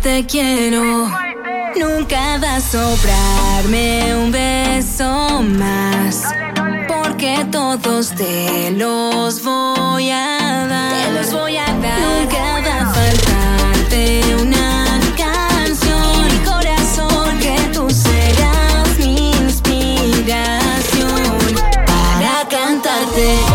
W: te quiero.
H: Nunca va a sobrarme un beso más. Porque todos te los voy a dar. Te los voy a dar. Nunca va a faltarte una. Para cantarte.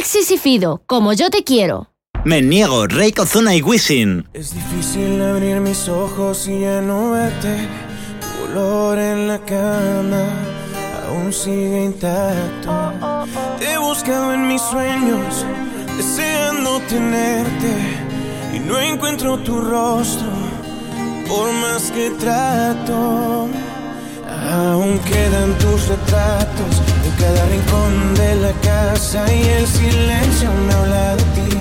C: Alexis y Fido, como yo te quiero.
A: Me niego, Rey Ozuna y Wisin.
G: Es difícil abrir mis ojos y ya no verte. Tu olor en la cama aún sigue intacto. Te he buscado en mis sueños, deseando tenerte. Y no encuentro tu rostro, por más que trato. Aún quedan tus retratos cada rincón de la casa y el silencio me habla de ti.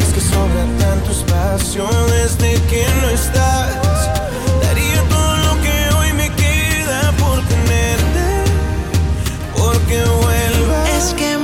G: Es que sobra tanto espacio desde que no estás. Daría todo lo que hoy me queda por tenerte, porque vuelvas.
O: Es que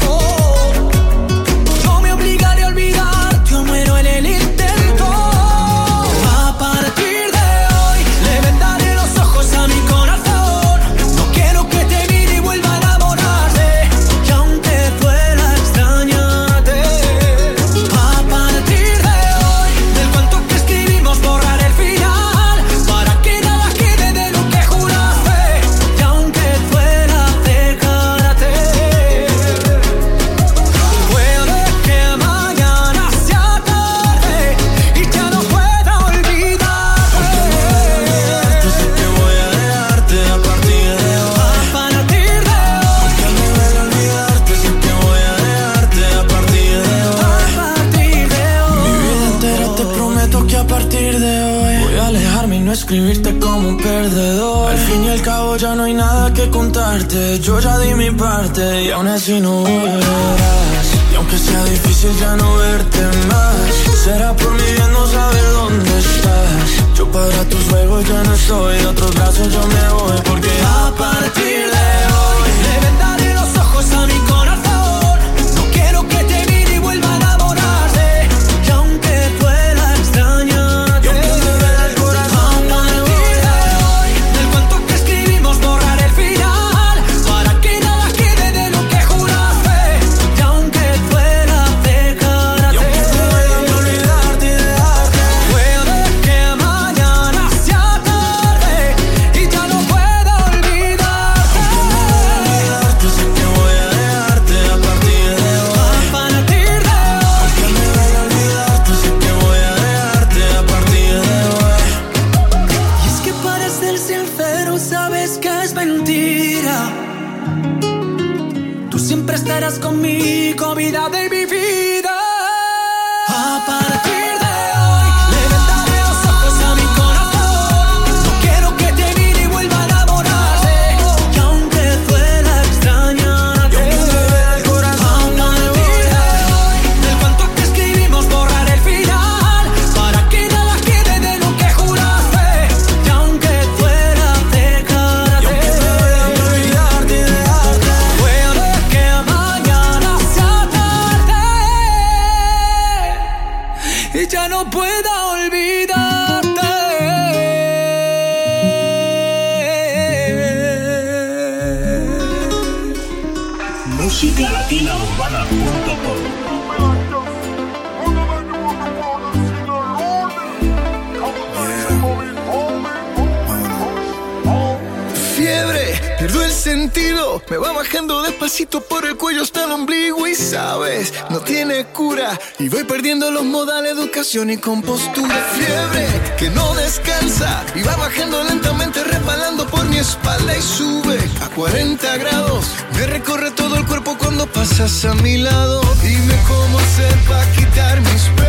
J: Y
G: aún así no volverás. Y aunque sea difícil ya no verte más, será por mi bien no saber dónde estás. Yo para tus juegos ya no estoy, de otros brazos yo me voy. Porque
J: a partir de
S: pasito por el cuello hasta el ombligo y sabes, no tiene cura. Y voy perdiendo los modales, educación y compostura. Fiebre que no descansa y va bajando lentamente, resbalando por mi espalda y sube a 40 grados. Me recorre todo el cuerpo cuando pasas a mi lado. Dime cómo hacer para quitar mis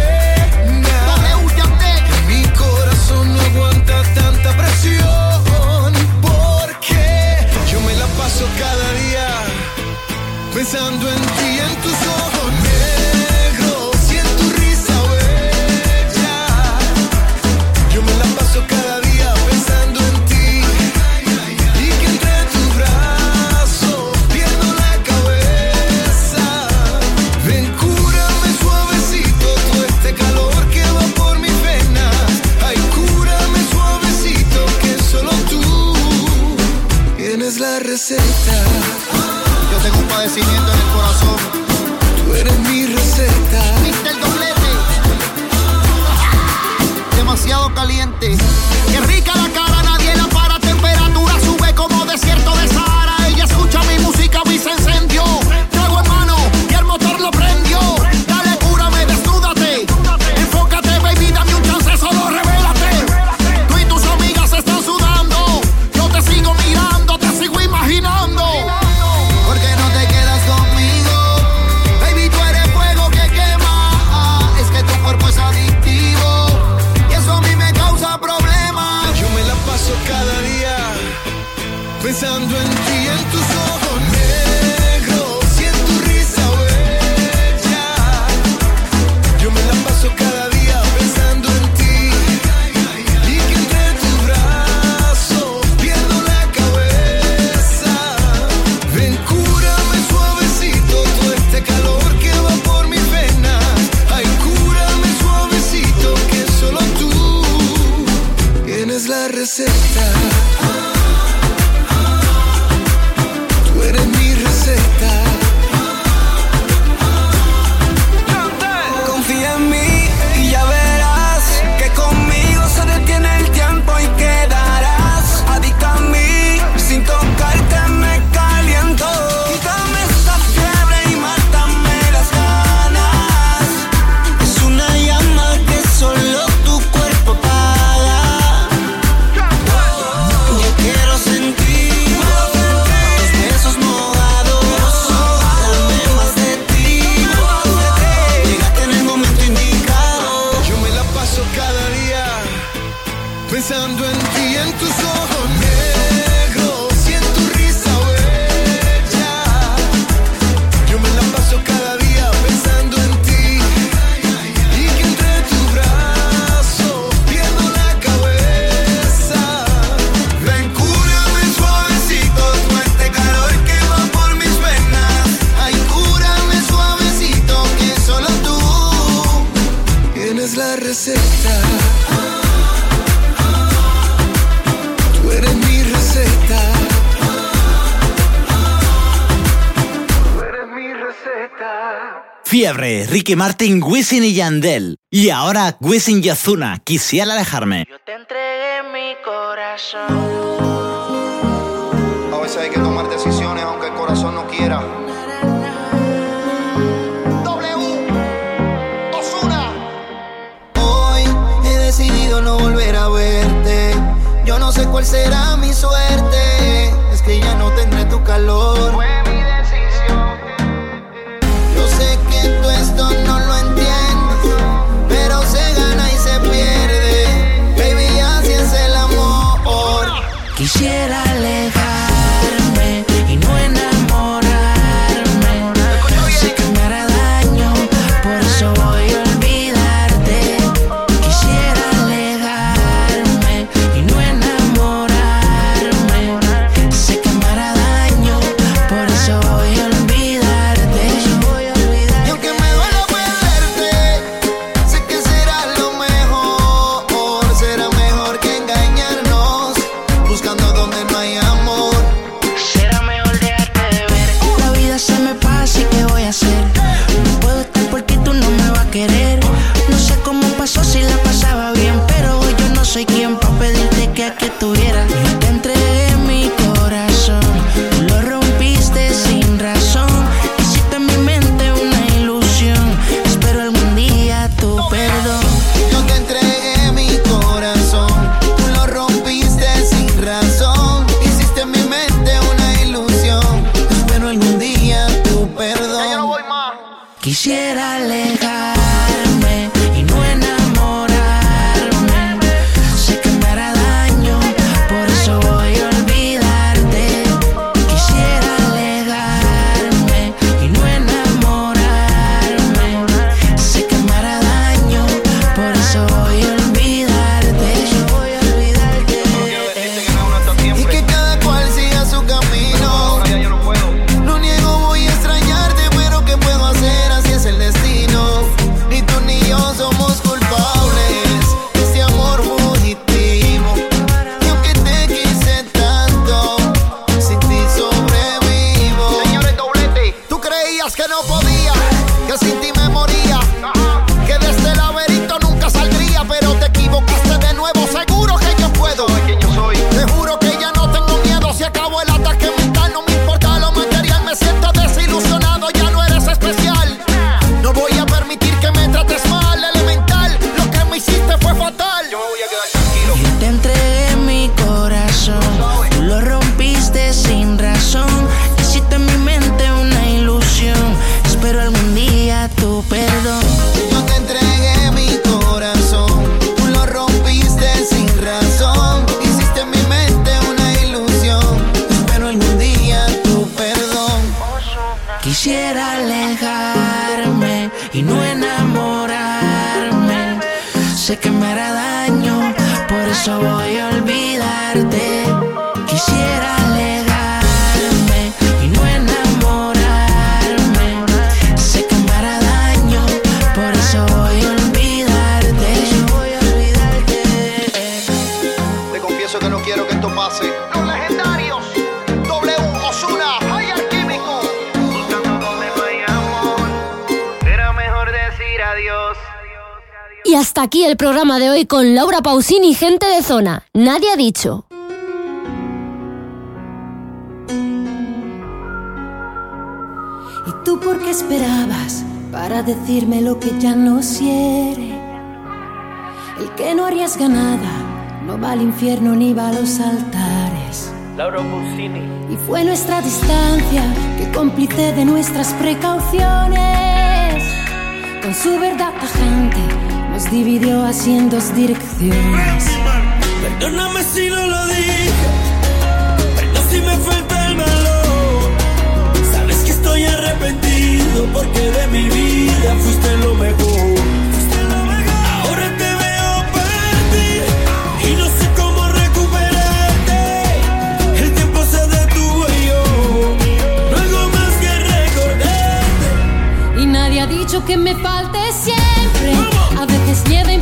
A: Ricky Martin, Wisin y Yandel. Y ahora Wisin y Ozuna, quisiera alejarme.
H: Yo te entregué mi corazón.
D: A veces hay que tomar decisiones aunque el corazón no quiera. W. Ozuna. Hoy he decidido no volver a verte. Yo no sé cuál será mi
C: con Laura Pausini, gente de zona. Nadie ha dicho.
R: ¿Y tú por qué esperabas para decirme lo que ya no quiere? El que no arriesga nada no va al infierno ni va a los altares.
Y: Laura Pausini.
R: Y fue nuestra distancia que cómplice de nuestras precauciones. Con su verdad tajante nos dividió así en dos direcciones.
J: Perdóname si no lo dije, pero si me falta el valor. Sabes que estoy arrepentido porque de mi vida fuiste lo mejor. Ahora te veo partir y no sé cómo recuperarte. El tiempo se detuvo y yo no hago más que recordarte.
R: Y nadie ha dicho que me falte siempre. A veces nieva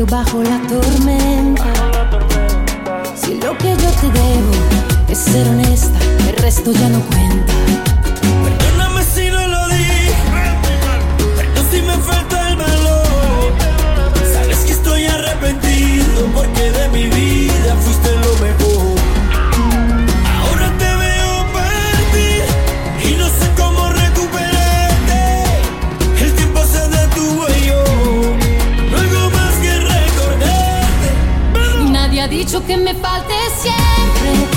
R: bajo la tormenta. Si lo que yo te debo es ser honesta, el resto ya no cuenta. Ha dicho que me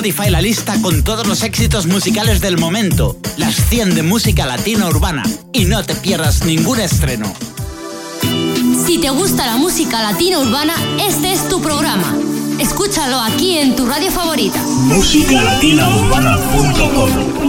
A: Spotify la lista con todos los éxitos musicales del momento, las 100 de música latina urbana, y no te pierdas ningún estreno.
C: Si te gusta la música latina urbana, este es tu programa. Escúchalo aquí en tu radio favorita.
B: Musicalatinaurbana.com